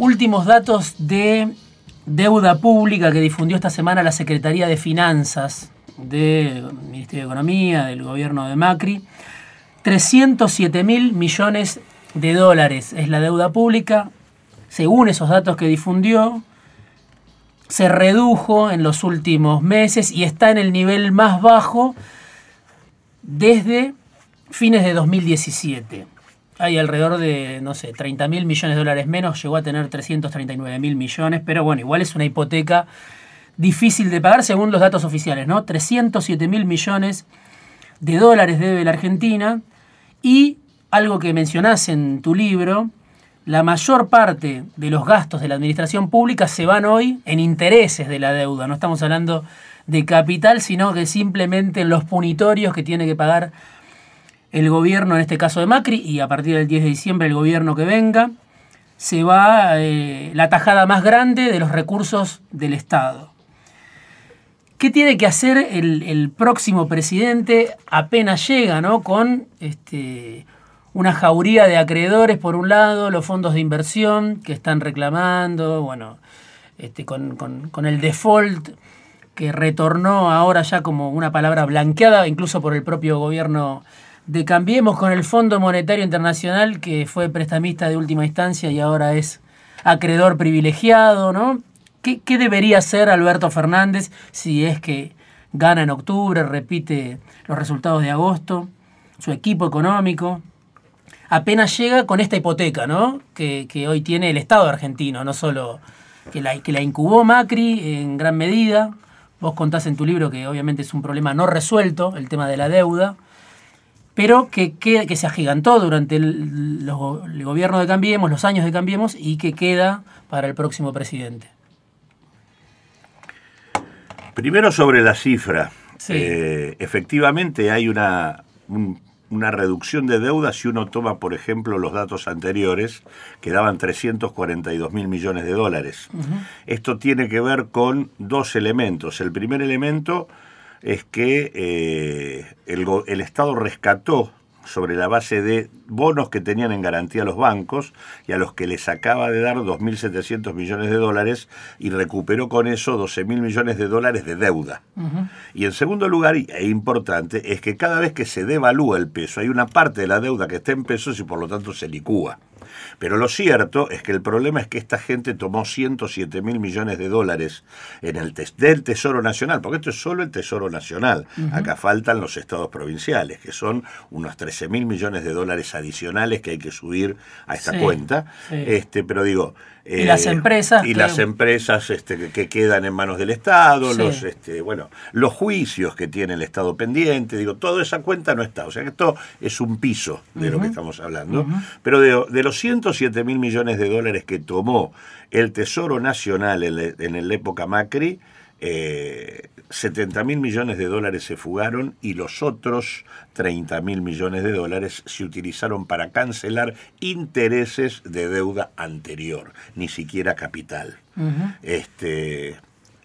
últimos datos de deuda pública que difundió esta semana la Secretaría de Finanzas del Ministerio de Economía, del gobierno de Macri. 307 mil millones de dólares es la deuda pública. Según esos datos que difundió, se redujo en los últimos meses y está en el nivel más bajo desde fines de 2017. Hay alrededor de, no sé, 30 mil millones de dólares menos, llegó a tener 339 mil millones, pero bueno, igual es una hipoteca difícil de pagar según los datos oficiales, ¿no? 307 mil millones de dólares debe la Argentina y algo que mencionás en tu libro, la mayor parte de los gastos de la administración pública se van hoy en intereses de la deuda. No estamos hablando de capital, sino que simplemente en los punitorios que tiene que pagar el gobierno, en este caso de Macri, y a partir del 10 de diciembre el gobierno que venga, se va eh, la tajada más grande de los recursos del Estado. ¿Qué tiene que hacer el, próximo presidente apenas llega, ¿no? Con este, una jauría de acreedores, por un lado, los fondos de inversión que están reclamando, bueno, este, con, con el default que retornó ahora ya como una palabra blanqueada, incluso por el propio gobierno de Cambiemos con el Fondo Monetario Internacional, que fue prestamista de última instancia y ahora es acreedor privilegiado, ¿no? ¿Qué, debería hacer Alberto Fernández si es que gana en octubre, repite los resultados de agosto? Su equipo económico apenas llega con esta hipoteca, ¿no? Que, hoy tiene el Estado argentino, no solo que la, que la incubó Macri en gran medida. Vos contás en tu libro que obviamente es un problema no resuelto, el tema de la deuda pero que, que, se agigantó durante el, gobierno de Cambiemos, los años de Cambiemos, y que queda para el próximo presidente. Primero sobre la cifra. Eh, efectivamente hay una, una reducción de deuda si uno toma, por ejemplo, los datos anteriores, que daban 342 mil millones de dólares. Esto tiene que ver con dos elementos. El primer elemento es que eh, el, el Estado rescató sobre la base de bonos que tenían en garantía los bancos y a los que les acaba de dar 2.700 millones de dólares y recuperó con eso 12.000 millones de dólares de deuda. Y en segundo lugar, e importante, es que cada vez que se devalúa el peso, hay una parte de la deuda que está en pesos y por lo tanto se licúa. Pero lo cierto es que el problema es que esta gente tomó 107 mil millones de dólares en el del Tesoro Nacional, porque esto es solo el Tesoro Nacional. Acá faltan los estados provinciales, que son unos 13 mil millones de dólares adicionales que hay que subir a esta cuenta. Este, pero digo, y las eh, empresas. Y las empresas este, que, quedan en manos del Estado, los, este, bueno, los juicios que tiene el Estado pendiente, digo, toda esa cuenta no está. O sea que esto es un piso de lo que estamos hablando. Pero de, de, los 107 mil millones de dólares que tomó el Tesoro Nacional en, en la época Macri, eh, 70 mil millones de dólares se fugaron y los otros 30 mil millones de dólares se utilizaron para cancelar intereses de deuda anterior, ni siquiera capital. este,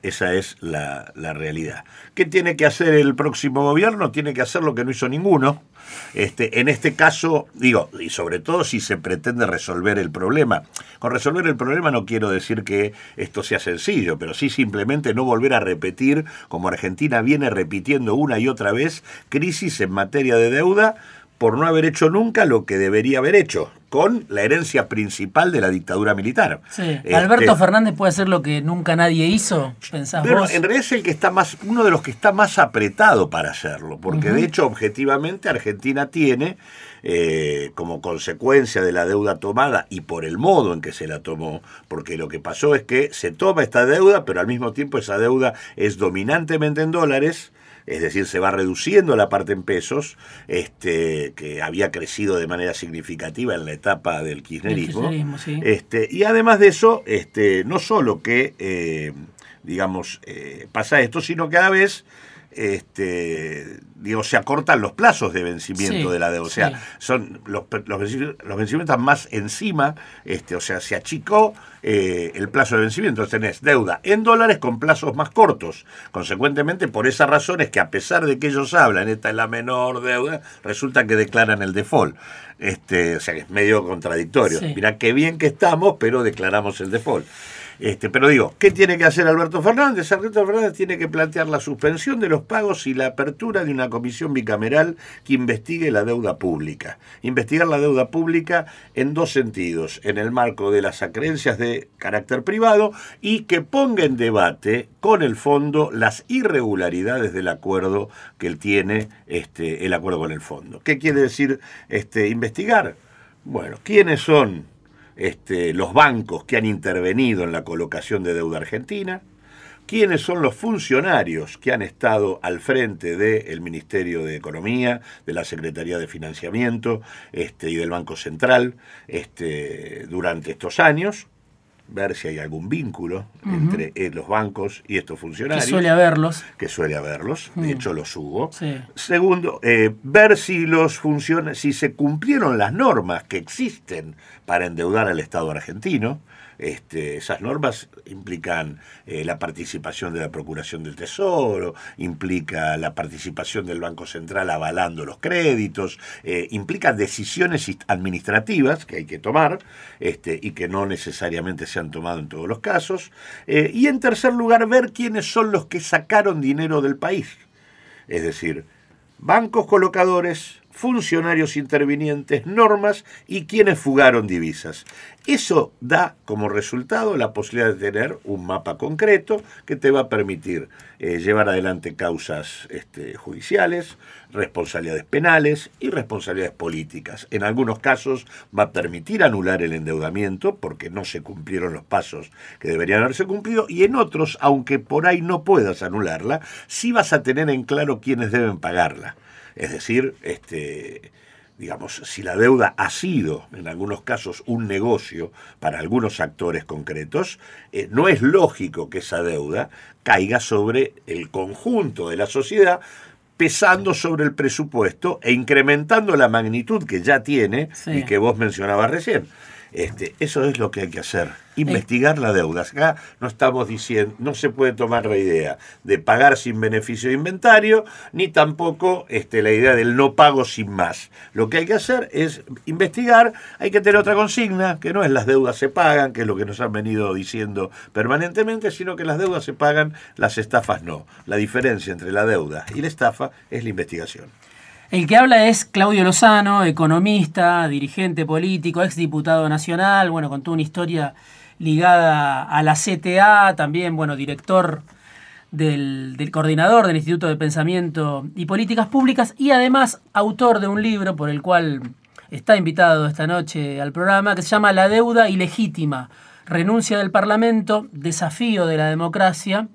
esa es la, la, realidad. ¿Qué tiene que hacer el próximo gobierno? Tiene que hacer lo que no hizo ninguno. Este, en este caso, digo, y sobre todo si se pretende resolver el problema. Con resolver el problema no quiero decir que esto sea sencillo, pero sí simplemente no volver a repetir, como Argentina viene repitiendo una y otra vez, crisis en materia de deuda por no haber hecho nunca lo que debería haber hecho, con la herencia principal de la dictadura militar. Este, Alberto Fernández puede hacer lo que nunca nadie hizo, pensás pero en realidad es el que está más, uno de los que está más apretado para hacerlo, porque de hecho, objetivamente, Argentina tiene, eh, como consecuencia de la deuda tomada y por el modo en que se la tomó, porque lo que pasó es que se toma esta deuda, pero al mismo tiempo esa deuda es dominantemente en dólares, es decir, se va reduciendo la parte en pesos, este, que había crecido de manera significativa en la etapa del kirchnerismo. este, y además de eso, este, no solo que, eh, digamos, eh, pasa esto, sino que a la vez este, digo, se acortan los plazos de vencimiento de la deuda. O sea, son los, los, vencimientos más encima, este, o sea, se achicó eh, el plazo de vencimiento. Entonces tenés deuda en dólares con plazos más cortos. Consecuentemente, por esa razón es que a pesar de que ellos hablan, esta es la menor deuda, resulta que declaran el default. Este, o sea, que es medio contradictorio. Mirá qué bien que estamos, pero declaramos el default. Este, pero digo, ¿qué tiene que hacer Alberto Fernández? Alberto Fernández tiene que plantear la suspensión de los pagos y la apertura de una comisión bicameral que investigue la deuda pública. Investigar la deuda pública en dos sentidos, en el marco de las acreencias de carácter privado y que ponga en debate con el fondo las irregularidades del acuerdo que él tiene, este, el acuerdo con el fondo. ¿Qué quiere decir este, investigar? Bueno, ¿quiénes son este, los bancos que han intervenido en la colocación de deuda argentina, quiénes son los funcionarios que han estado al frente del Ministerio de Economía, de la Secretaría de Financiamiento este, y del Banco Central este, durante estos años, ver si hay algún vínculo entre eh, los bancos y estos funcionarios. Que suele haberlos. Que suele haberlos, de hecho los hubo. Segundo, eh, ver si los si se cumplieron las normas que existen para endeudar al Estado argentino. Este, esas normas implican eh, la participación de la Procuración del Tesoro, implica la participación del Banco Central avalando los créditos, eh, implica decisiones administrativas que hay que tomar este, y que no necesariamente se han tomado en todos los casos. Eh, y en tercer lugar, ver quiénes son los que sacaron dinero del país. Es decir, bancos colocadores, funcionarios intervinientes, normas y quienes fugaron divisas. Eso da como resultado la posibilidad de tener un mapa concreto que te va a permitir eh, llevar adelante causas este, judiciales, responsabilidades penales y responsabilidades políticas. En algunos casos va a permitir anular el endeudamiento porque no se cumplieron los pasos que deberían haberse cumplido y en otros, aunque por ahí no puedas anularla, sí vas a tener en claro quiénes deben pagarla. Es decir, este, digamos, si la deuda ha sido en algunos casos un negocio para algunos actores concretos, eh, no es lógico que esa deuda caiga sobre el conjunto de la sociedad pesando sobre el presupuesto e incrementando la magnitud que ya tiene y que vos mencionabas recién. Este, eso es lo que hay que hacer, investigar la deuda. Acá no estamos diciendo, no se puede tomar la idea de pagar sin beneficio de inventario, ni tampoco este, la idea del no pago sin más. Lo que hay que hacer es investigar, hay que tener otra consigna, que no es las deudas se pagan, que es lo que nos han venido diciendo permanentemente, sino que las deudas se pagan, las estafas no. La diferencia entre la deuda y la estafa es la investigación. El que habla es Claudio Lozano, economista, dirigente político, exdiputado nacional, bueno, con toda una historia ligada a la CTA, también, bueno, director del, coordinador del Instituto de Pensamiento y Políticas Públicas y además autor de un libro por el cual está invitado esta noche al programa que se llama La deuda ilegítima, renuncia del Parlamento, desafío de la democracia.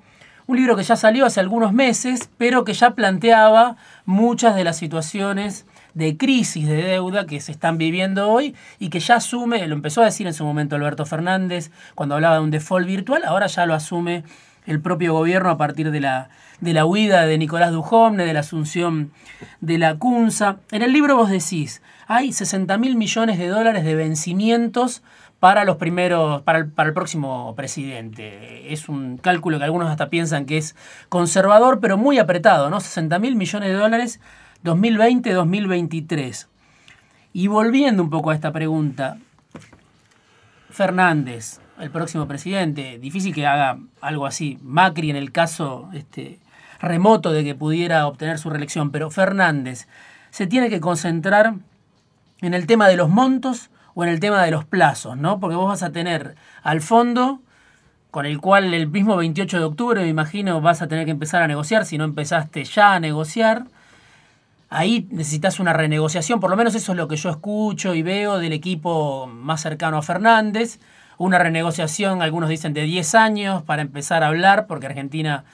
Un libro que ya salió hace algunos meses, pero que ya planteaba muchas de las situaciones de crisis de deuda que se están viviendo hoy y que ya asume, lo empezó a decir en su momento Alberto Fernández cuando hablaba de un default virtual, ahora ya lo asume el propio gobierno a partir de la, de la huida de Nicolás Dujovne, de la asunción de la CUNSA. En el libro vos decís, hay 60 mil millones de dólares de vencimientos para los primeros, para el, para el próximo presidente. Es un cálculo que algunos hasta piensan que es conservador, pero muy apretado, ¿no? 60 mil millones de dólares 2020-2023. Y volviendo un poco a esta pregunta, Fernández, el próximo presidente, difícil que haga algo así, Macri en el caso este, remoto de que pudiera obtener su reelección, pero Fernández se tiene que concentrar en el tema de los montos o en el tema de los plazos, ¿no? Porque vos vas a tener al fondo con el cual el mismo 28 de octubre, me imagino, vas a tener que empezar a negociar, si no empezaste ya a negociar. Ahí necesitas una renegociación, por lo menos eso es lo que yo escucho y veo del equipo más cercano a Fernández. Una renegociación, algunos dicen de 10 años para empezar a hablar, porque Argentina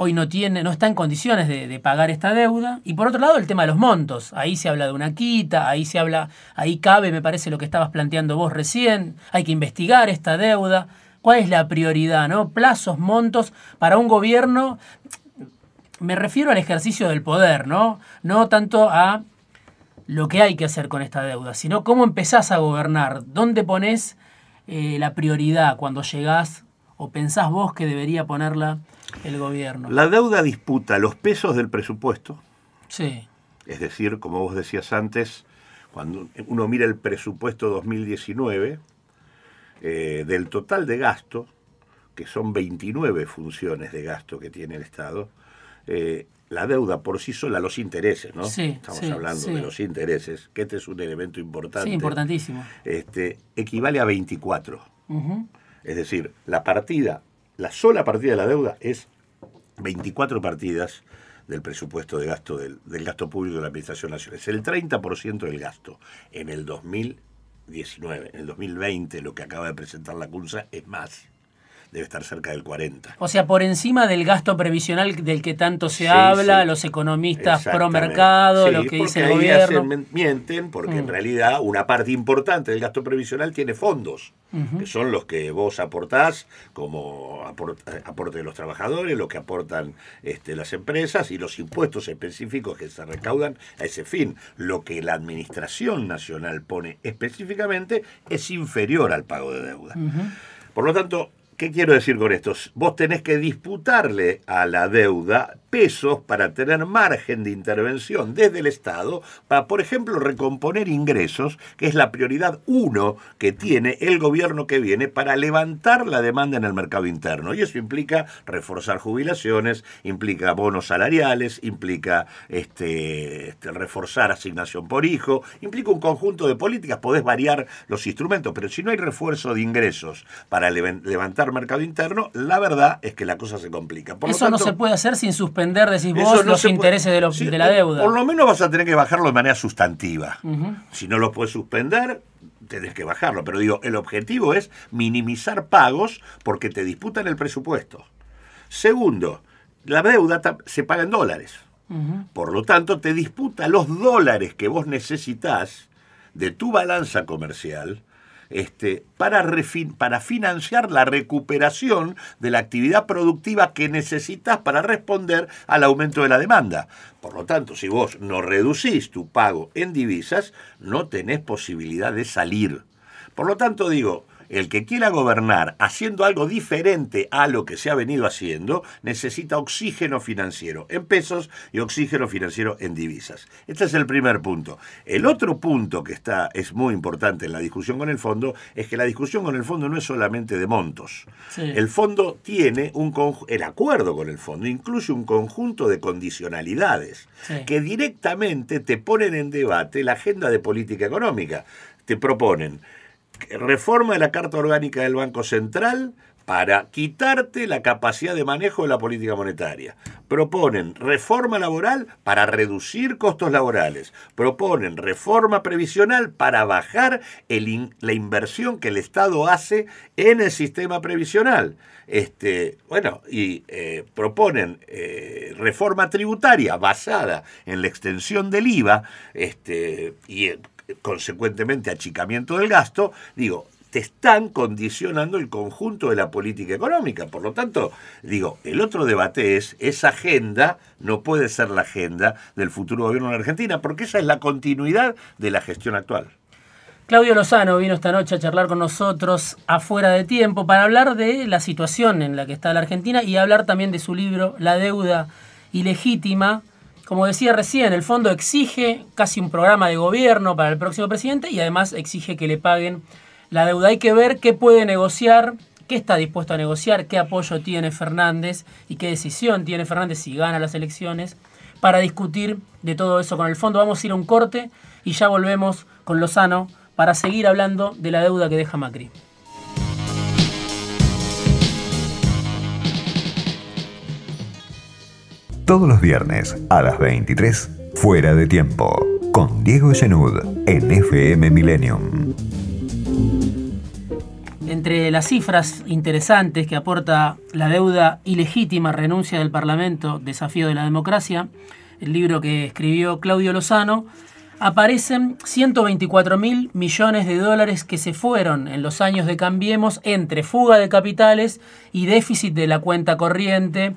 hoy no tiene, no está en condiciones de, pagar esta deuda. Y por otro lado, el tema de los montos. Ahí se habla de una quita, ahí se habla, ahí cabe, me parece, lo que estabas planteando vos recién. Hay que investigar esta deuda. ¿Cuál es la prioridad? ¿No? Plazos, montos para un gobierno. me refiero al ejercicio del poder, ¿no? No tanto a lo que hay que hacer con esta deuda, sino cómo empezás a gobernar, dónde pones eh, la prioridad cuando llegás o pensás vos que debería ponerla el gobierno. La deuda disputa los pesos del presupuesto. Sí. Es decir, como vos decías antes, cuando uno mira el presupuesto 2019, eh, del total de gasto, que son 29 funciones de gasto que tiene el Estado, eh, la deuda por sí sola, los intereses, ¿no? Sí, Estamos sí, hablando sí. de los intereses, que este es un elemento importante. Sí, importantísimo. Este, equivale a 24. Ujú. Es decir, la partida, la sola partida de la deuda es 24 partidas del presupuesto de gasto del, gasto público de la Administración Nacional. Es el 30% del gasto. En el 2019, en el 2020, lo que acaba de presentar la CUNSA es más. Debe estar cerca del 40. O sea, por encima del gasto previsional del que tanto se Sí, habla, sí. los economistas pro mercado, Sí, lo que dice el gobierno. hacen- mienten, porque en Mm. realidad una parte importante del gasto previsional tiene fondos, que son los que vos aportás como eh, aporte de los trabajadores, lo que aportan este, las empresas y los impuestos específicos que se recaudan a ese fin. Lo que la Administración Nacional pone específicamente es inferior al pago de deuda. Por lo tanto, ¿qué quiero decir con esto? Vos tenés que disputarle a la deuda pesos para tener margen de intervención desde el Estado para, por ejemplo, recomponer ingresos, que es la prioridad uno que tiene el gobierno que viene para levantar la demanda en el mercado interno. Y eso implica reforzar jubilaciones, implica bonos salariales, implica este, este, reforzar asignación por hijo, implica un conjunto de políticas, podés variar los instrumentos, pero si no hay refuerzo de ingresos para levan- levantar mercado interno, la verdad es que la cosa se complica. Por lo Eso no se puede hacer sin suspender, decís eso vos, no los puede- intereses de, los- Sí, de la deuda. Por lo menos vas a tener que bajarlo de manera sustantiva. Si no lo puedes suspender, tenés que bajarlo. Pero digo, el objetivo es minimizar pagos porque te disputan el presupuesto. Segundo, la deuda se paga en dólares. Por lo tanto, te disputa los dólares que vos necesitas de tu balanza comercial este, para, para financiar la recuperación de la actividad productiva que necesitas para responder al aumento de la demanda. Por lo tanto, si vos no reducís tu pago en divisas, no tenés posibilidad de salir. Por lo tanto, digo, el que quiera gobernar haciendo algo diferente a lo que se ha venido haciendo, necesita oxígeno financiero en pesos y oxígeno financiero en divisas. Este es el primer punto. El otro punto que está, es muy importante en la discusión con el fondo es que la discusión con el fondo no es solamente de montos. Sí. El fondo tiene un el acuerdo con el fondo incluye un conjunto de condicionalidades Sí. que directamente te ponen en debate la agenda de política económica. Te proponen reforma de la Carta Orgánica del Banco Central para quitarte la capacidad de manejo de la política monetaria. Proponen reforma laboral para reducir costos laborales. Proponen reforma previsional para bajar la inversión que el Estado hace en el sistema previsional. Este, bueno, y eh, proponen eh, reforma tributaria basada en la extensión del IVA este, y eh, consecuentemente achicamiento del gasto, digo, te están condicionando el conjunto de la política económica. Por lo tanto, digo, el otro debate es, esa agenda no puede ser la agenda del futuro gobierno de la Argentina, porque esa es la continuidad de la gestión actual. Claudio Lozano vino esta noche a charlar con nosotros afuera de tiempo para hablar de la situación en la que está la Argentina y hablar también de su libro La deuda ilegítima. Como decía recién, el fondo exige casi un programa de gobierno para el próximo presidente y además exige que le paguen la deuda. Hay que ver qué puede negociar, qué está dispuesto a negociar, qué apoyo tiene Fernández y qué decisión tiene Fernández si gana las elecciones para discutir de todo eso con el fondo. Vamos a ir a un corte y ya volvemos con Lozano para seguir hablando de la deuda que deja Macri. Todos los viernes a las 23, Fuera de Tiempo, con Diego Genud en FM Millennium. Entre las cifras interesantes que aporta la deuda ilegítima, renuncia del Parlamento, desafío de la democracia, el libro que escribió Claudio Lozano, aparecen 124 mil millones de dólares que se fueron en los años de Cambiemos entre fuga de capitales y déficit de la cuenta corriente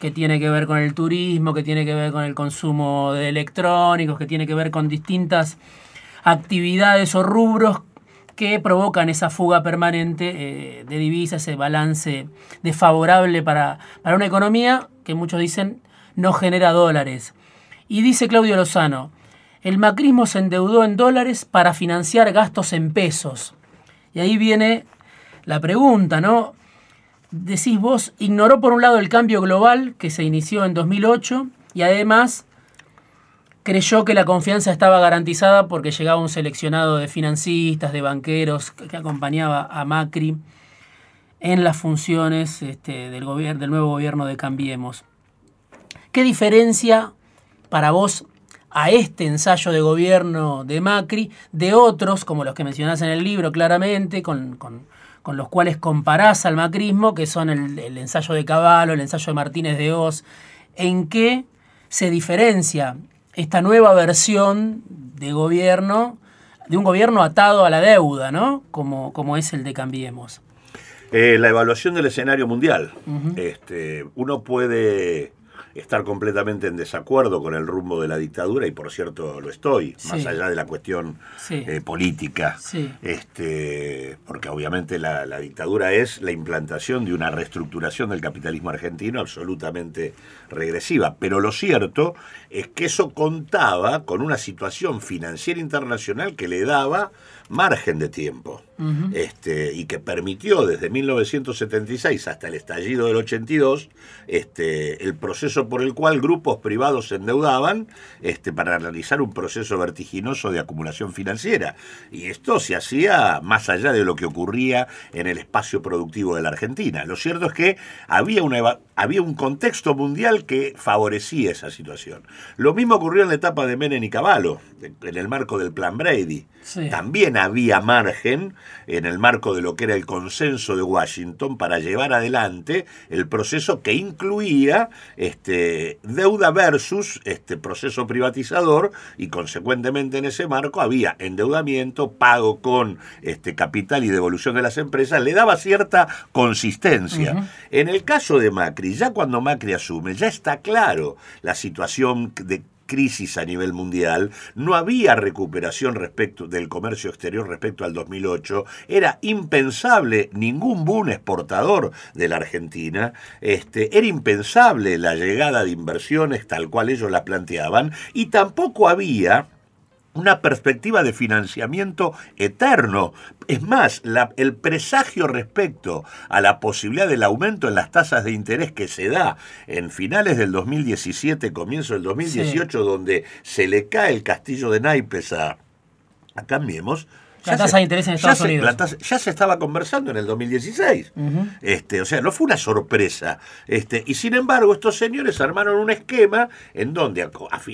que tiene que ver con el turismo, que tiene que ver con el consumo de electrónicos, que tiene que ver con distintas actividades o rubros que provocan esa fuga permanente eh, de divisas, ese balance desfavorable para, para una economía que muchos dicen no genera dólares. Y dice Claudio Lozano, el macrismo se endeudó en dólares para financiar gastos en pesos. Y ahí viene la pregunta, ¿no? Decís vos, ignoró por un lado el cambio global que se inició en 2008 y además creyó que la confianza estaba garantizada porque llegaba un seleccionado de financistas, de banqueros que acompañaba a Macri en las funciones este, del, del nuevo gobierno de Cambiemos. ¿Qué diferencia para vos a este ensayo de gobierno de Macri de otros, como los que mencionás en el libro claramente, con, los cuales comparás al macrismo, que son el, el, ensayo de Caballo, el ensayo de Martínez de Oz, en qué se diferencia esta nueva versión de gobierno, de un gobierno atado a la deuda, ¿no? Como, como es el de Cambiemos. Eh, la evaluación del escenario mundial. este, uno puede estar completamente en desacuerdo con el rumbo de la dictadura, y por cierto lo estoy, más allá de la cuestión eh, política, este, porque obviamente la, la, dictadura es la implantación de una reestructuración del capitalismo argentino absolutamente regresiva, pero lo cierto es que eso contaba con una situación financiera internacional que le daba margen de tiempo este, y que permitió desde 1976 hasta el estallido del 82 este, el proceso por el cual grupos privados se endeudaban este, para realizar un proceso vertiginoso de acumulación financiera. Y esto se hacía más allá de lo que ocurría en el espacio productivo de la Argentina. Lo cierto es que había, una, había un contexto mundial que favorecía esa situación. Lo mismo ocurrió en la etapa de Menem y Cavallo, en el marco del Plan Brady. También había margen en el marco de lo que era el consenso de Washington para llevar adelante el proceso que incluía este, deuda versus este proceso privatizador y consecuentemente en ese marco había endeudamiento, pago con este, capital y devolución de las empresas, le daba cierta consistencia. En el caso de Macri, ya cuando Macri asume, ya está claro la situación de crisis a nivel mundial, no había recuperación respecto del comercio exterior respecto al 2008, era impensable ningún boom exportador de la Argentina, este, era impensable la llegada de inversiones tal cual ellos la planteaban y tampoco había una perspectiva de financiamiento eterno. Es más, el presagio respecto a la posibilidad del aumento en las tasas de interés que se da en finales del 2017, comienzo del 2018, donde se le cae el castillo de naipes a, a Cambiemos, la tasa de interés en Estados Unidos. ya se estaba conversando en el 2016. este, o sea, no fue una sorpresa. Este, y sin embargo, estos señores armaron un esquema en donde a,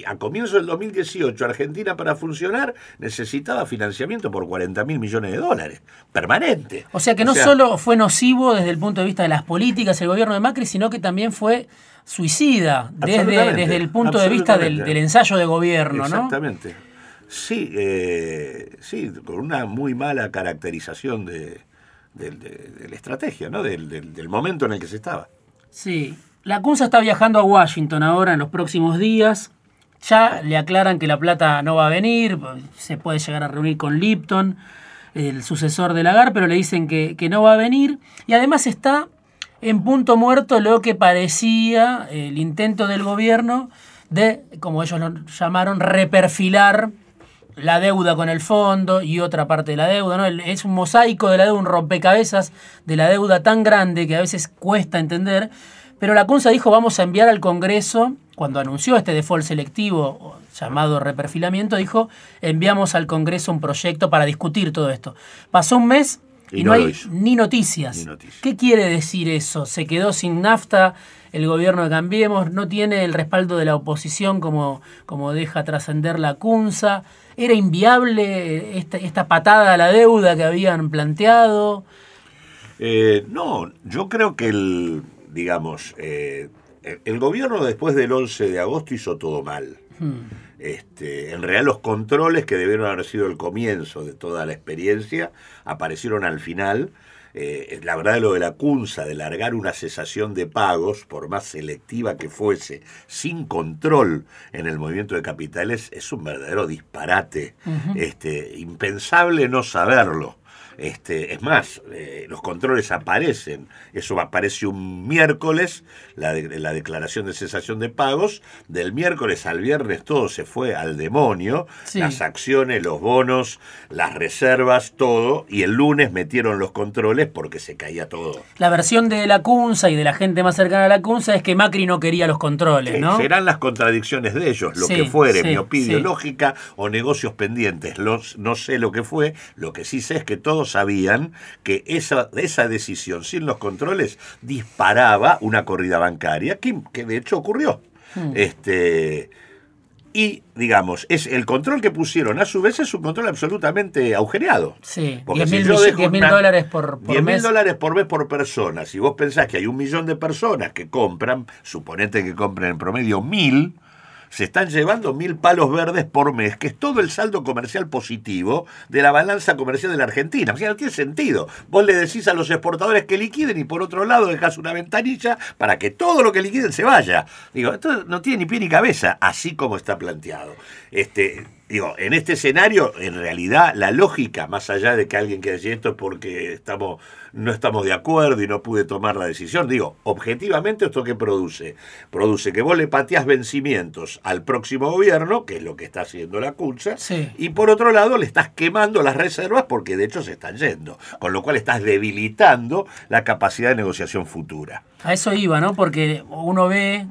a, comienzo del 2018 Argentina para funcionar necesitaba financiamiento por 40 mil millones de dólares, permanente. O sea que no solo fue nocivo desde el punto de vista de las políticas el gobierno de Macri, sino que también fue suicida desde, desde el punto de vista del, ensayo de gobierno. Exactamente. Sí, eh, sí, con una muy mala caracterización de, la estrategia, ¿no? Del, momento en el que se estaba. Sí, la CUNSA está viajando a Washington ahora en los próximos días. Ya le aclaran que la plata no va a venir, se puede llegar a reunir con Lipton, el sucesor de Lagar, pero le dicen que, que no va a venir. Y además está en punto muerto lo que parecía el intento del gobierno de, como ellos lo llamaron, reperfilar la deuda con el fondo y otra parte de la deuda, ¿no? Es un mosaico de la deuda, un rompecabezas de la deuda tan grande que a veces cuesta entender. Pero la CUNSA dijo vamos a enviar al Congreso, cuando anunció este default selectivo llamado reperfilamiento, dijo enviamos al Congreso un proyecto para discutir todo esto. Pasó un mes y, no, hay ni noticias. ni noticias. ¿Qué quiere decir eso? ¿Se quedó sin nafta el gobierno de Cambiemos? ¿No tiene el respaldo de la oposición como, como deja trascender la CUNSA? ¿Era inviable esta, patada a la deuda que habían planteado? Eh, no, yo creo que el, digamos, eh, el gobierno después del 11 de agosto hizo todo mal. Hmm. Este, en realidad los controles que debieron haber sido el comienzo de toda la experiencia aparecieron al final. Eh, la verdad lo de la CUNSA, de largar una cesación de pagos, por más selectiva que fuese, sin control en el movimiento de capitales, es un verdadero disparate. este, impensable no saberlo. Este, es más, eh, los controles aparecen. Eso aparece un miércoles, la, la declaración de cesación de pagos. Del miércoles al viernes todo se fue al demonio. Las acciones, los bonos, las reservas, todo. Y el lunes metieron los controles porque se caía todo. La versión de la CUNSA y de la gente más cercana a la CUNSA es que Macri no quería los controles, ¿no? Serán las contradicciones de ellos, lo que fuere, miopía ideológica o negocios pendientes. Los, no sé lo que fue. Lo que sí sé es que todos sabían que esa, esa decisión sin los controles disparaba una corrida bancaria, que, que de hecho ocurrió. Hmm. Este, y, digamos, es el control que pusieron, a su vez, es un control absolutamente agujereado. Sí, 10 mil dólares por, por 10 mil dólares por mes por persona. Si vos pensás que hay un millón de personas que compran, suponete que compren en promedio mil, se están llevando mil palos verdes por mes, que es todo el saldo comercial positivo de la balanza comercial de la Argentina. O sea, no tiene sentido. Vos le decís a los exportadores que liquiden y por otro lado dejás una ventanilla para que todo lo que liquiden se vaya. Digo, esto no tiene ni pie ni cabeza, así como está planteado. Este, digo, en este escenario, en realidad, la lógica, más allá de que alguien quiera decir esto es porque estamos, no estamos de acuerdo y no pude tomar la decisión, digo, objetivamente, ¿esto qué produce? Produce que vos le pateás vencimientos al próximo gobierno, que es lo que está haciendo la CUNSA, y por otro lado le estás quemando las reservas porque de hecho se están yendo, con lo cual estás debilitando la capacidad de negociación futura. A eso iba, ¿no? Porque uno ve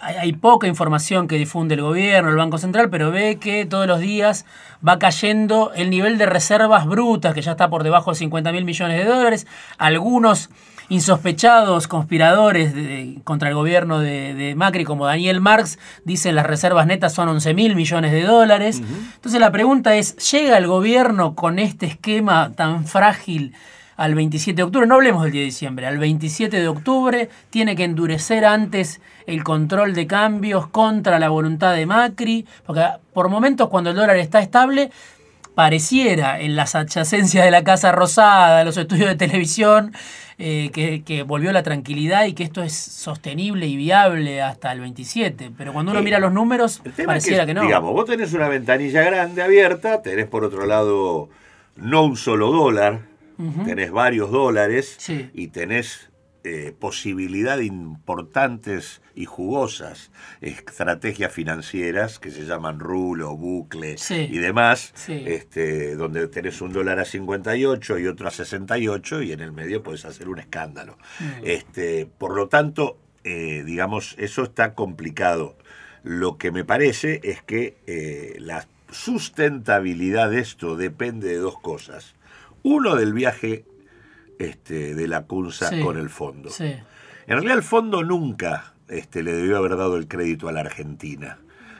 hay, poca información que difunde el gobierno, el Banco Central, pero ve que todos los días va cayendo el nivel de reservas brutas, que ya está por debajo de 50 mil millones de dólares. Algunos insospechados conspiradores contra el gobierno de, Macri, como Daniel Marx, dicen las reservas netas son 11 mil millones de dólares. Entonces la pregunta es, ¿llega el gobierno con este esquema tan frágil? Al 27 de octubre, no hablemos del 10 de diciembre, al 27 de octubre tiene que endurecer antes el control de cambios contra la voluntad de Macri, porque por momentos cuando el dólar está estable, pareciera en las adyacencias de la Casa Rosada, los estudios de televisión, eh, que, volvió la tranquilidad y que esto es sostenible y viable hasta el 27. Pero cuando uno mira los números, pareciera que, no. Digamos, vos tenés una ventanilla grande abierta, tenés por otro lado no un solo dólar, tenés varios dólares y tenés eh, posibilidad importantes y jugosas estrategias financieras que se llaman rulo, bucle y demás, este, donde tenés un dólar a 58 y otro a 68 y en el medio puedes hacer un escándalo. Este, por lo tanto, eh, digamos, eso está complicado. Lo que me parece es que eh, la sustentabilidad de esto depende de dos cosas. Uno del viaje este, de la CUNSA con el fondo. En realidad el fondo nunca este, le debió haber dado el crédito a la Argentina,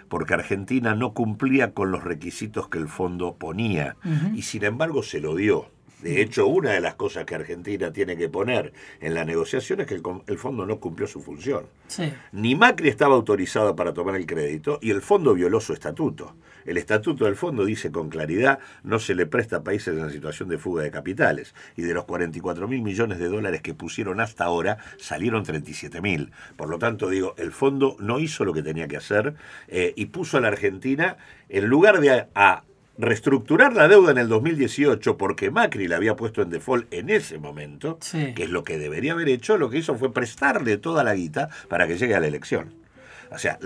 porque Argentina no cumplía con los requisitos que el fondo ponía, y sin embargo se lo dio. De hecho, una de las cosas que Argentina tiene que poner en la negociación es que el, fondo no cumplió su función. Ni Macri estaba autorizado para tomar el crédito y el fondo violó su estatuto. El estatuto del fondo dice con claridad no se le presta a países en situación de fuga de capitales. Y de los 44 mil millones de dólares que pusieron hasta ahora, salieron 37 mil. Por lo tanto, digo, el fondo no hizo lo que tenía que hacer eh, y puso a la Argentina, en lugar de a reestructurar la deuda en el 2018 porque Macri la había puesto en default en ese momento, que es lo que debería haber hecho, lo que hizo fue prestarle toda la guita para que llegue a la elección. O sea,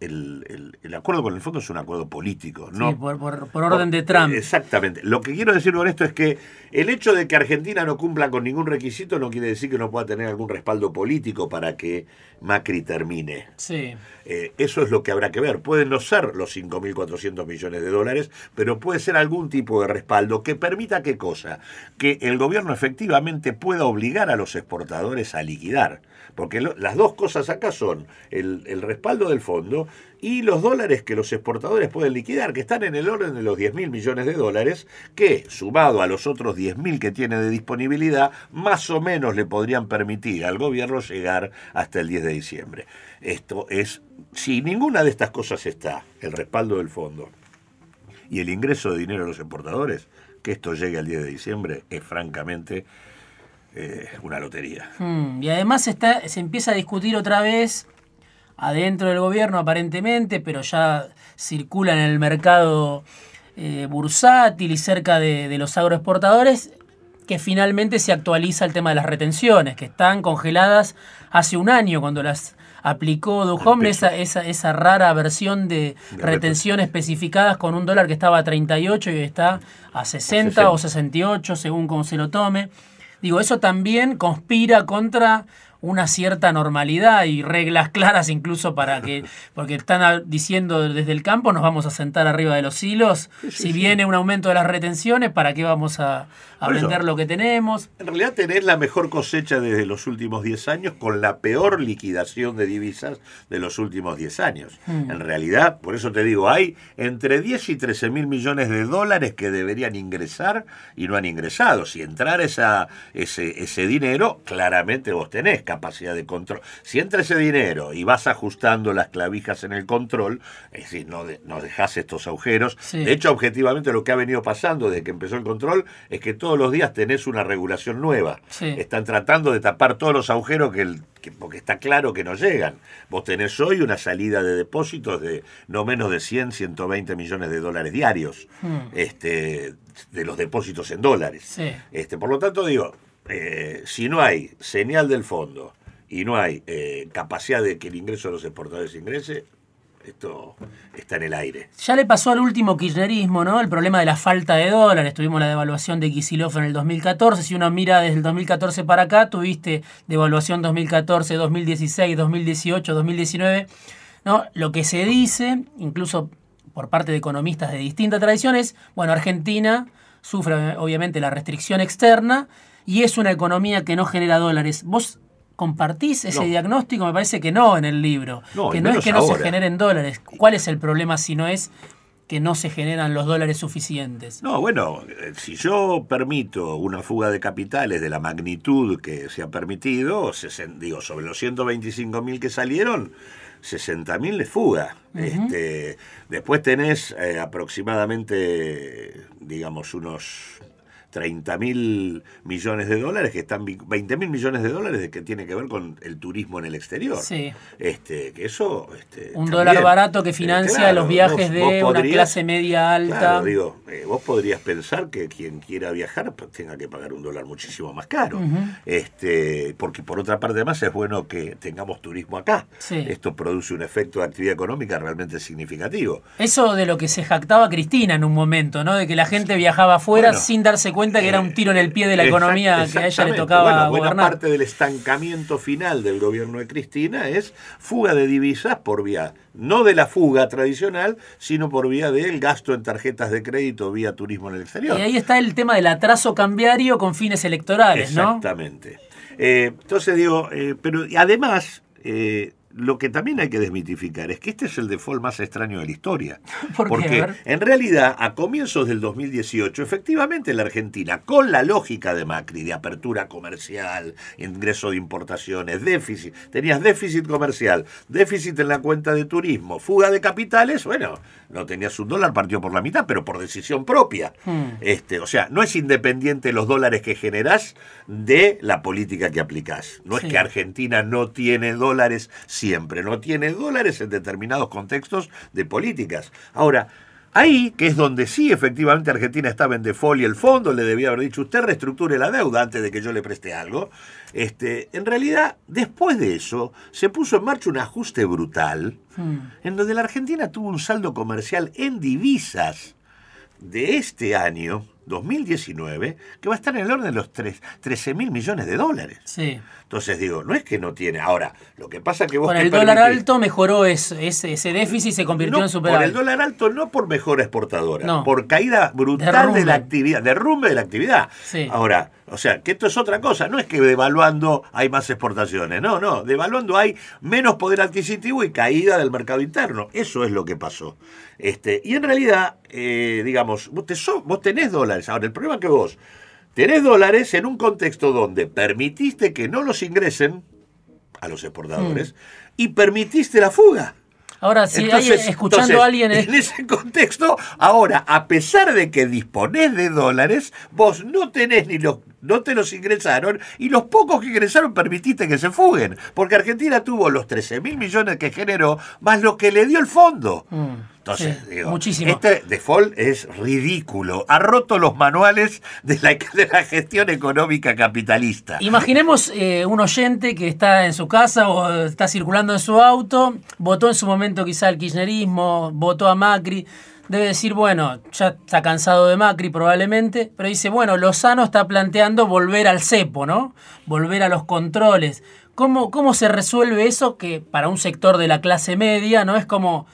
el, acuerdo con el fondo es un acuerdo político, ¿no? Sí, por, orden de Trump. Exactamente. Lo que quiero decir con esto es que el hecho de que Argentina no cumpla con ningún requisito no quiere decir que no pueda tener algún respaldo político para que Macri termine. Sí. Eh, eso es lo que habrá que ver. Pueden no ser los 5.400 millones de dólares, pero puede ser algún tipo de respaldo que permita qué cosa? Que el gobierno efectivamente pueda obligar a los exportadores a liquidar. Porque las dos cosas acá son el el, respaldo del fondo y los dólares que los exportadores pueden liquidar, que están en el orden de los 10 mil millones de dólares, que sumado a los otros 10 mil que tiene de disponibilidad, más o menos le podrían permitir al gobierno llegar hasta el 10 de diciembre. Esto es, si ninguna de estas cosas está, el respaldo del fondo y el ingreso de dinero a los exportadores, que esto llegue al 10 de diciembre es francamente eh, una lotería. Hmm, y además está, se empieza a discutir otra vez adentro del gobierno aparentemente, pero ya circula en el mercado eh, bursátil y cerca de, los agroexportadores, que finalmente se actualiza el tema de las retenciones, que están congeladas hace un año cuando las aplicó Duhom, esa, esa, esa, rara versión de, retención especificadas con un dólar que estaba a 38 y está a 60 o 68, según cómo se lo tome. Digo, eso también conspira contra una cierta normalidad y reglas claras incluso para que, porque están diciendo desde el campo nos vamos a sentar arriba de los hilos, si viene un aumento de las retenciones, ¿para qué vamos a, a vender lo que tenemos? En realidad tenés la mejor cosecha desde los últimos 10 años con la peor liquidación de divisas de los últimos 10 años. Hmm. En realidad, por eso te digo, hay entre 10 y 13 mil millones de dólares que deberían ingresar y no han ingresado. Si entrar esa, ese, ese dinero, claramente vos tenés capacidad de control. Si entra ese dinero y vas ajustando las clavijas en el control, es decir, no, no dejás estos agujeros. De hecho, objetivamente lo que ha venido pasando desde que empezó el control es que todos los días tenés una regulación nueva. Están tratando de tapar todos los agujeros que, el, porque está claro que no llegan. Vos tenés hoy una salida de depósitos de no menos de 100, 120 millones de dólares diarios. Hmm. Este, de los depósitos en dólares. Este, por lo tanto, digo, eh, si no hay señal del fondo y no hay eh, capacidad de que el ingreso de los exportadores ingrese, esto está en el aire. Ya le pasó al último kirchnerismo, ¿no? El problema de la falta de dólares. Tuvimos la devaluación de Kisilov en el 2014. Si uno mira desde el 2014 para acá, tuviste devaluación 2014, 2016, 2018, 2019. ¿no? Lo que se dice, incluso por parte de economistas de distintas tradiciones, bueno, Argentina sufre obviamente la restricción externa y es una economía que no genera dólares. ¿Vos compartís ese diagnóstico? Me parece que no en el libro. que no es que no se generen dólares. ¿Cuál es el problema si no es que no se generan los dólares suficientes? No, bueno, eh, si yo permito una fuga de capitales de la magnitud que se ha permitido, digo, sobre los 125 mil que salieron, 60 mil de fuga. este, después tenés eh, aproximadamente, digamos, unos 30 mil millones de dólares, que están 20 mil millones de dólares que tiene que ver con el turismo en el exterior. Sí. Este, que eso. Este, Un dólar barato que eh, financia los viajes de una clase media alta. Claro, digo, eh, vos podrías pensar que quien quiera viajar tenga que pagar un dólar muchísimo más caro. este, porque por otra parte, además, es bueno que tengamos turismo acá. Esto produce un efecto de actividad económica realmente significativo. Eso de lo que se jactaba Cristina en un momento, ¿no? De que la gente viajaba afuera sin darse cuenta que era un tiro en el pie de la economía que a ella le tocaba bueno, Buena parte del estancamiento final del gobierno de Cristina es fuga de divisas por vía, no de la fuga tradicional, sino por vía del gasto en tarjetas de crédito vía turismo en el exterior. Y ahí está el tema del atraso cambiario con fines electorales, ¿no? Exactamente. Eh, entonces digo, eh, pero además... Eh, lo que también hay que desmitificar es que este es el default más extraño de la historia. Porque en realidad, a comienzos del 2018, efectivamente la Argentina, con la lógica de Macri, de apertura comercial, ingreso de importaciones, déficit, tenías déficit comercial, déficit en la cuenta de turismo, fuga de capitales, bueno, no tenías un dólar partido por la mitad, pero por decisión propia. Hmm. Este, o sea, no es independiente los dólares que generás de la política que aplicás. No es que Argentina no tiene dólares siempre, no tiene dólares en determinados contextos de políticas. Ahora, Ahí, que es donde sí efectivamente Argentina estaba en default y el fondo le debía haber dicho, usted reestructure la deuda antes de que yo le preste algo. Este, en realidad, después de eso, se puso en marcha un ajuste brutal, hmm. en donde la Argentina tuvo un saldo comercial en divisas de este año 2019, que va a estar en el orden de los 3, 13 mil millones de dólares. Sí. Entonces digo, no es que no tiene. Ahora, lo que pasa que vos. Con el dólar alto mejoró ese, ese déficit se convirtió en superávit. Por el dólar alto no por mejora exportadora, por caída brutal de la actividad, derrumbe de la actividad. Ahora, O sea, que esto es otra cosa, no es que devaluando hay más exportaciones, no, no, devaluando hay menos poder adquisitivo y caída del mercado interno, eso es lo que pasó. Este, y en realidad, eh, digamos, vos, vos tenés dólares, ahora el problema es que vos tenés dólares en un contexto donde permitiste que no los ingresen a los exportadores hmm. y permitiste la fuga. Ahora, si hay escuchando a alguien. En ese contexto, ahora, a pesar de que disponés de dólares, vos no tenés ni los no te los ingresaron y los pocos que ingresaron permitiste que se fuguen, porque Argentina tuvo los 13 mil millones que generó más lo que le dio el fondo. Mm, Entonces, digo, muchísimo. este default es ridículo, ha roto los manuales de la, de la gestión económica capitalista. Imaginemos eh, un oyente que está en su casa o está circulando en su auto, votó en su momento quizá el kirchnerismo, votó a Macri debe decir, bueno, ya está cansado de Macri probablemente, pero dice, bueno, Lozano está planteando volver al cepo, ¿no? Volver a los controles. ¿Cómo, ¿Cómo se resuelve eso que para un sector de la clase media, ¿no? Es como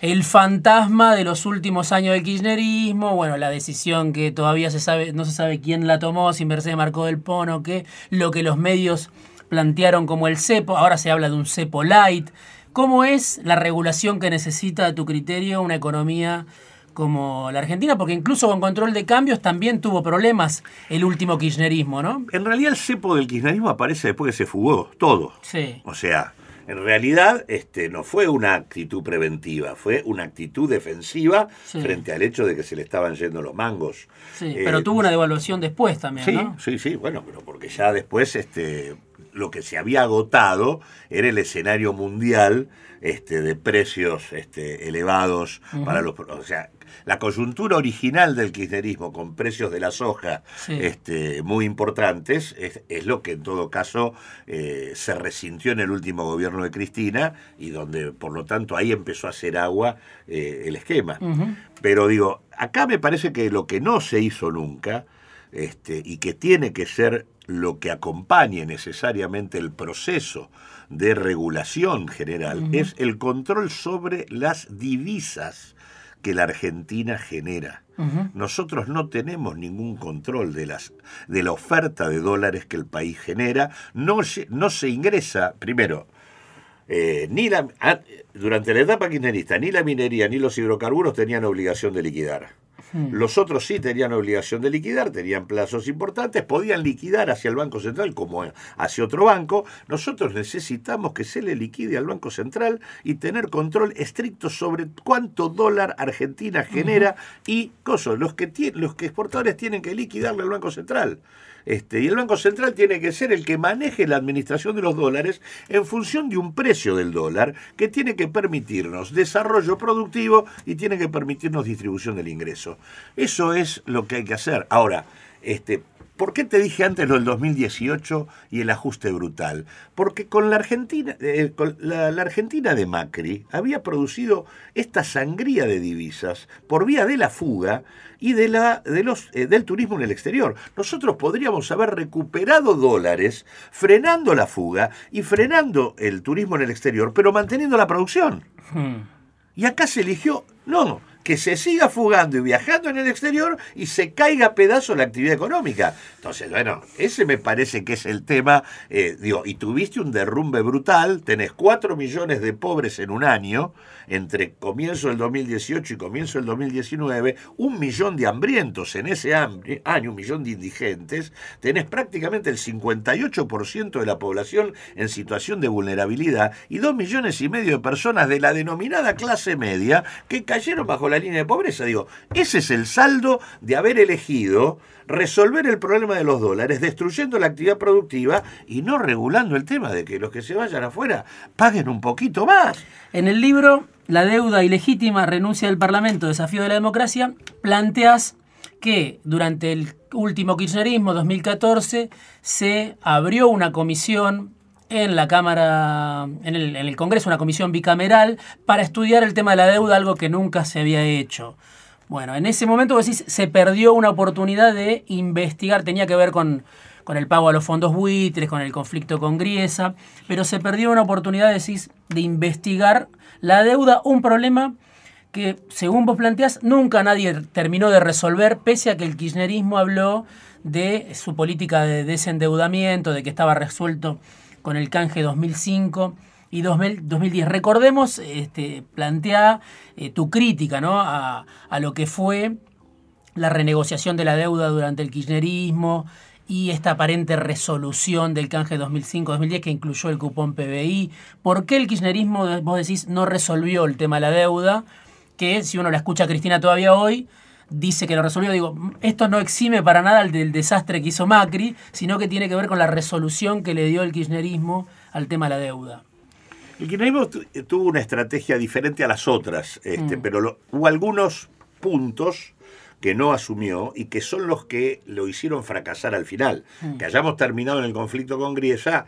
el fantasma de los últimos años del kirchnerismo, bueno, la decisión que todavía se sabe, no se sabe quién la tomó, si Mercedes Marcó del Pono, que lo que los medios plantearon como el cepo, ahora se habla de un cepo light. ¿Cómo es la regulación que necesita, a tu criterio, una economía como la Argentina? Porque incluso con control de cambios también tuvo problemas el último kirchnerismo, ¿no? En realidad el cepo del kirchnerismo aparece después que se fugó todo. Sí. O sea, en realidad este, no fue una actitud preventiva, fue una actitud defensiva frente al hecho de que se le estaban yendo los mangos. Sí, pero eh, tuvo una devaluación después también, sí, Sí, sí, bueno, pero porque ya después este, lo que se había agotado era el escenario mundial este, de precios este, elevados para los... O sea, la coyuntura original del kirchnerismo con precios de la soja este, muy importantes es, lo que en todo caso eh, se resintió en el último gobierno de Cristina y donde por lo tanto ahí empezó a hacer agua eh, el esquema. Pero digo, acá me parece que lo que no se hizo nunca este, y que tiene que ser lo que acompañe necesariamente el proceso de regulación general es el control sobre las divisas que la Argentina genera. Nosotros no tenemos ningún control de, las, de la oferta de dólares que el país genera. No, no se ingresa, primero, eh, ni la, ah, durante la etapa kirchnerista, ni la minería ni los hidrocarburos tenían obligación de liquidar. Hmm. Los otros sí tenían obligación de liquidar, tenían plazos importantes, podían liquidar hacia el Banco Central como hacia otro banco. Nosotros necesitamos que se le liquide al Banco Central y tener control estricto sobre cuánto dólar Argentina genera y cosas, los que, los que exportadores tienen que liquidarle al Banco Central. Este, y el Banco Central tiene que ser el que maneje la administración de los dólares en función de un precio del dólar que tiene que permitirnos desarrollo productivo y tiene que permitirnos distribución del ingreso. Eso es lo que hay que hacer. Ahora, este, ¿Por qué te dije antes lo del 2018 y el ajuste brutal? Porque con la Argentina, eh, la, Argentina de Macri había producido esta sangría de divisas por vía de la fuga y de la, de los, eh, del turismo en el exterior. Nosotros podríamos haber recuperado dólares frenando la fuga y frenando el turismo en el exterior, pero manteniendo la producción. Hmm. Y acá se eligió, no, que se siga fugando y viajando en el exterior y se caiga a pedazos la actividad económica. Entonces, bueno, ese me parece que es el tema. Eh, digo, y tuviste un derrumbe brutal, tenés 4 millones de pobres en un año, entre comienzo del 2018 y comienzo del 2019, un millón de hambrientos en ese año, un millón de indigentes, tenés prácticamente el 58% de la población en situación de vulnerabilidad y 2 millones y medio de personas de la denominada clase media que cayeron bajo la la línea de pobreza. Digo, ese es el saldo de haber elegido resolver el problema de los dólares, destruyendo la actividad productiva y no regulando el tema de que los que se vayan afuera paguen un poquito más. En el libro La deuda ilegítima, renuncia del Parlamento, desafío de la democracia, planteas que durante el último kirchnerismo, 2014, se abrió una comisión en la Cámara, en el, Congreso, una comisión bicameral para estudiar el tema de la deuda, algo que nunca se había hecho. Bueno, en ese momento, decís, se perdió una oportunidad de investigar, tenía que ver con, con el pago a los fondos buitres, con el conflicto con Griesa, pero se perdió una oportunidad, decís, de investigar la deuda, un problema que, según vos planteás, nunca nadie terminó de resolver, pese a que el kirchnerismo habló de su política de desendeudamiento, de que estaba resuelto con el canje 2005 y 2010. Recordemos, este, plantea eh, tu crítica ¿no? a, a, lo que fue la renegociación de la deuda durante el kirchnerismo y esta aparente resolución del canje 2005-2010 que incluyó el cupón PBI. ¿Por qué el kirchnerismo, vos decís, no resolvió el tema de la deuda? Que si uno la escucha a Cristina todavía hoy, dice que lo resolvió. Digo, esto no exime para nada del desastre que hizo Macri, sino que tiene que ver con la resolución que le dio el kirchnerismo al tema de la deuda. El kirchnerismo tuvo una estrategia diferente a las otras, este, mm. pero hubo algunos puntos que no asumió y que son los que lo hicieron fracasar al final. Mm. Que hayamos terminado en el conflicto con Griesa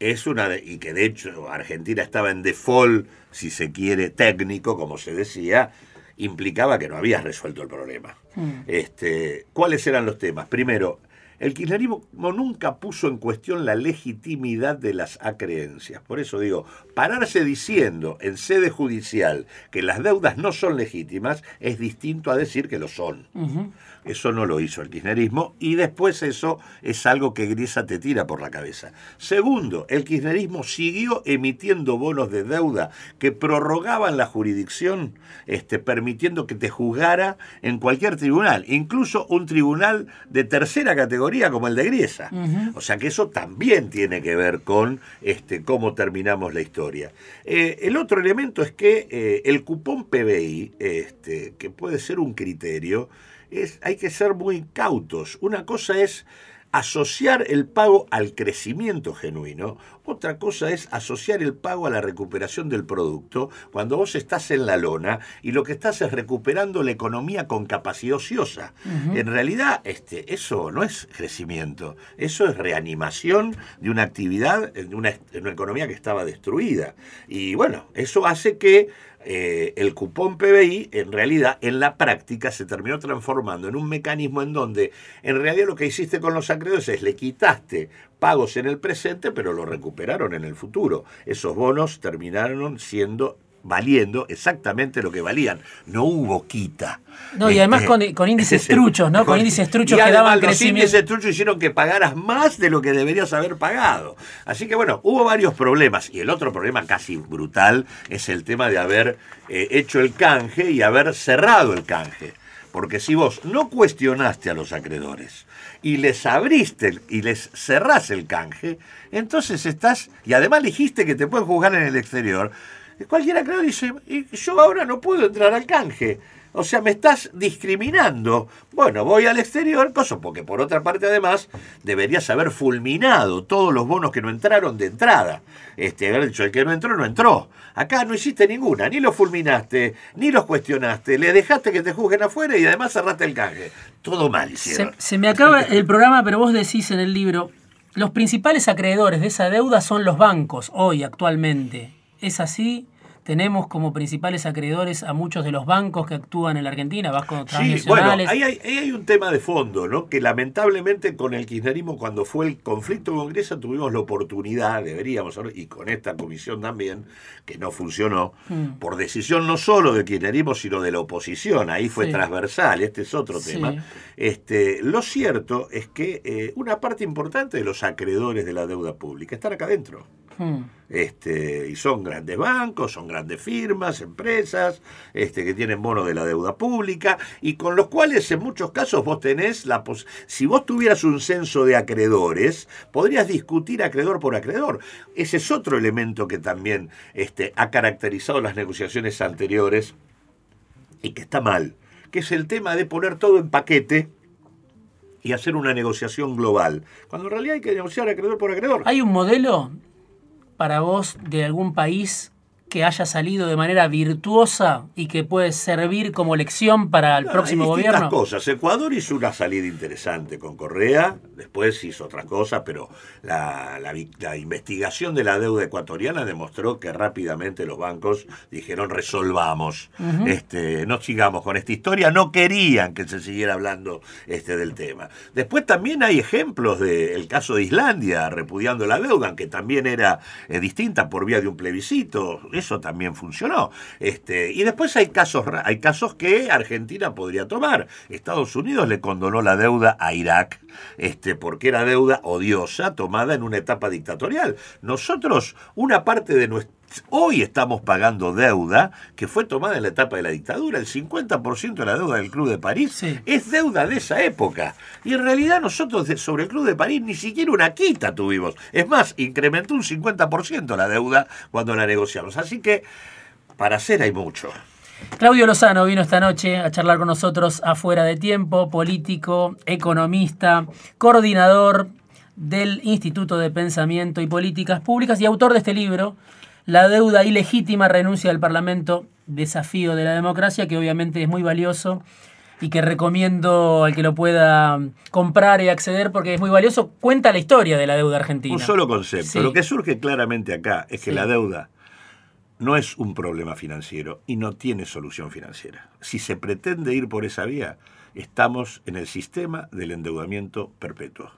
es una y que de hecho Argentina estaba en default, si se quiere, técnico, como se decía, implicaba que no habías resuelto el problema. Mm. Este, ¿Cuáles eran los temas? Primero, el kirchnerismo nunca puso en cuestión la legitimidad de las acreencias. Por eso digo, pararse diciendo en sede judicial que las deudas no son legítimas es distinto a decir que lo son. Eso no lo hizo el kirchnerismo y después eso es algo que Grisa te tira por la cabeza. Segundo, el kirchnerismo siguió emitiendo bonos de deuda que prorrogaban la jurisdicción, este, permitiendo que te juzgara en cualquier tribunal, incluso un tribunal de tercera categoría como el de Griesa. O sea que eso también tiene que ver con este, cómo terminamos la historia. Eh, el otro elemento es que eh, el cupón PBI, este, que puede ser un criterio, hay que ser muy cautos. Una cosa es asociar el pago al crecimiento genuino, otra cosa es asociar el pago a la recuperación del producto cuando vos estás en la lona y lo que estás es recuperando la economía con capacidad ociosa. En realidad, este, eso no es crecimiento, eso es reanimación de una actividad, de una, de una economía que estaba destruida. Y bueno, eso hace que eh, el cupón PBI en realidad en la práctica se terminó transformando en un mecanismo en donde en realidad lo que hiciste con los acreedores es le quitaste pagos en el presente pero lo recuperaron en el futuro. Esos bonos terminaron siendo valiendo exactamente lo que valían. No hubo quita. No, y además este, con, índices truchos, ¿no? Con, índices truchos que daban los índices truchos hicieron que pagaras más de lo que deberías haber pagado. Así que bueno, hubo varios problemas. Y el otro problema casi brutal es el tema de haber eh, hecho el canje y haber cerrado el canje. Porque si vos no cuestionaste a los acreedores y les abriste y les cerrás el canje, entonces estás, y además dijiste que te pueden juzgar en el exterior, Cualquiera claro dice, yo ahora no puedo entrar al canje. O sea, me estás discriminando. Bueno, voy al exterior, cosa porque por otra parte además deberías haber fulminado todos los bonos que no entraron de entrada. Este, haber dicho, el que no entró, no entró. Acá no hiciste ninguna, ni los fulminaste, ni los cuestionaste, le dejaste que te juzguen afuera y además cerraste el canje. Todo mal hicieron. Se, se me acaba el programa, pero vos decís en el libro, los principales acreedores de esa deuda son los bancos hoy, actualmente. ¿Es así? tenemos como principales acreedores a muchos de los bancos que actúan en la Argentina, bancos sí, Bueno, ahí hay, un tema de fondo, ¿no? Que lamentablemente con el kirchnerismo, cuando fue el conflicto con Grecia, tuvimos la oportunidad, deberíamos, y con esta comisión también, que no funcionó, mm. por decisión no solo del kirchnerismo, sino de la oposición, ahí fue transversal, este es otro tema. Este, lo cierto es que eh, una parte importante de los acreedores de la deuda pública están acá adentro. Hmm. Este, y son grandes bancos, son grandes firmas, empresas, este, que tienen bonos de la deuda pública y con los cuales en muchos casos vos tenés la pos si vos tuvieras un censo de acreedores, podrías discutir acreedor por acreedor. Ese es otro elemento que también este, ha caracterizado las negociaciones anteriores y que está mal, que es el tema de poner todo en paquete y hacer una negociación global, cuando en realidad hay que negociar acreedor por acreedor. ¿Hay un modelo para vos de algún país que haya salido de manera virtuosa y que puede servir como lección para el próximo gobierno? cosas. Ecuador hizo una salida interesante con Correa, Después hizo otras cosas, pero la, investigación de la deuda ecuatoriana demostró que rápidamente los bancos dijeron resolvamos, este, no sigamos con esta historia, no querían que se siguiera hablando este, del tema. Después también hay ejemplos del caso de Islandia repudiando la deuda, que también era eh, distinta por vía de un plebiscito, eso también funcionó. Este, y después hay casos, hay casos que Argentina podría tomar. Estados Unidos le condonó la deuda a Irak este, porque era deuda odiosa tomada en una etapa dictatorial. Nosotros, una parte de nuestro Hoy estamos pagando deuda que fue tomada en la etapa de la dictadura. El 50% de la deuda del Club de París es deuda de esa época. Y en realidad nosotros sobre el Club de París ni siquiera una quita tuvimos. Es más, incrementó un 50% la deuda cuando la negociamos. Así que para hacer hay mucho. Claudio Lozano vino esta noche a charlar con nosotros afuera de tiempo, político, economista, coordinador del Instituto de Pensamiento y Políticas Públicas y autor de este libro, La deuda ilegítima, renuncia del Parlamento, desafío de la democracia, que obviamente es muy valioso y que recomiendo al que lo pueda comprar y acceder porque es muy valioso. Cuenta la historia de la deuda argentina. Un solo concepto. Lo que surge claramente acá es que la deuda no es un problema financiero y no tiene solución financiera. Si se pretende ir por esa vía, estamos en el sistema del endeudamiento perpetuo.